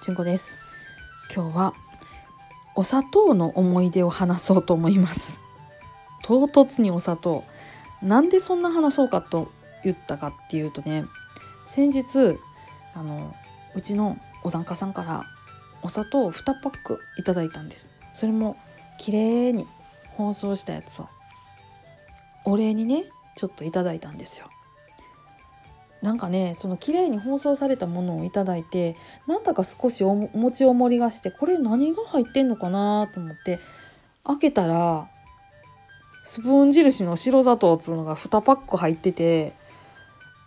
ちんこです。今日はお砂糖の思い出を話そうと思います。唐突にお砂糖。なんでそんな話そうかと言ったかっていうとね先日あのうちのお檀家さんからお砂糖を2パックいただいたんです。それも綺麗に包装したやつをお礼にねちょっといただいたんですよ。なんかねその綺麗に包装されたものをいただいてなんだか少しお餅おもりがしてこれ何が入ってんのかなと思って開けたらスプーン印の白砂糖っつうのが2パック入ってて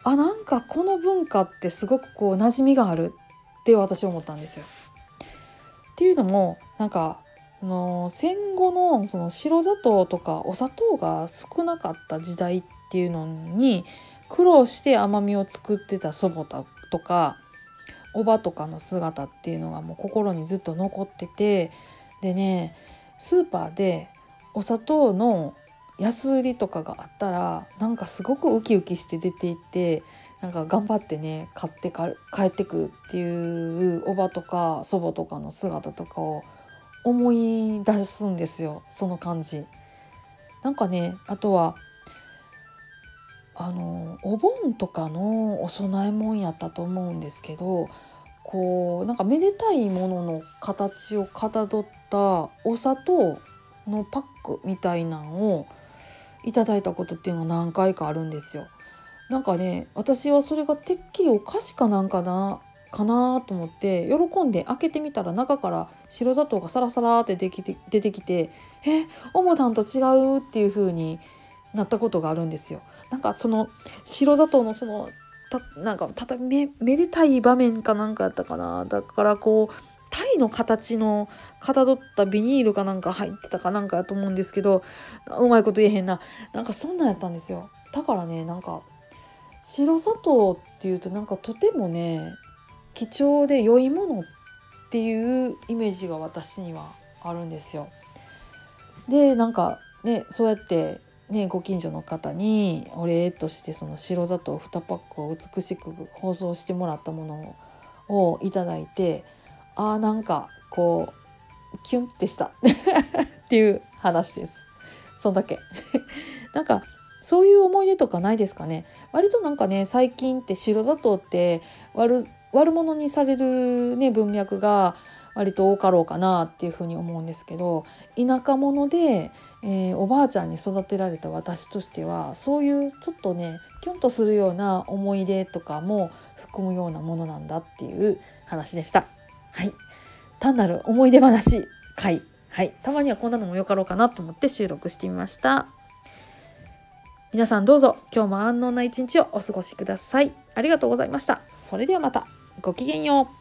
あなんかこの文化ってすごくこう馴染みがあるって私は思ったんですよ。っていうのもなんかの戦後のその白砂糖とかお砂糖が少なかった時代っていうのに苦労して甘みを作ってた祖母とかおばとかの姿っていうのがもう心にずっと残っててでねスーパーでお砂糖の安売りとかがあったらなんかすごくウキウキして出ていってなんか頑張ってね買ってか帰ってくるっていうおばとか祖母とかの姿とかを思い出すんですよその感じ。なんかねあとはあのお盆とかのお供え物やったと思うんですけどこうなんかめでたいものの形をかたどったお砂糖のパックみたいなんをいただいたことっていうのが何回かあるんですよ。なんかね私はそれがてっきりお菓子かなんかなかなと思って喜んで開けてみたら中から白砂糖がサラサラって出てきて出てきてえおもたんと違うっていう風になったことがあるんですよ。なんかその白砂糖のそのたなんかためめでたい場面かなんかやったかな。だからこうタイの形のかたどったビニールかなんか入ってたかなんかやと思うんですけどうまいこと言えへんな。なんかそんなんやったんですよ。だからねなんか白砂糖っていうとなんかとてもね貴重で良いものっていうイメージが私にはあるんですよ。でなんかねそうやってね、ご近所の方にお礼としてその白砂糖2パックを美しく包装してもらったものをいただいてあーなんかこうキュンってした。っていう話です。そんだけ。なんかそういう思い出とかないですかね？割となんかね最近って白砂糖って悪悪者にされるね文脈が割と多かろうかなっていうふうに思うんですけど田舎者で、えー、おばあちゃんに育てられた私としてはそういうちょっとねキュンとするような思い出とかも含むようなものなんだっていう話でした。はい単なる思い出話回はい、たまにはこんなのもよかろうかなと思って収録してみました。皆さんどうぞ今日も安穏な一日をお過ごしください。ありがとうございました。それではまた。ごきげんよう。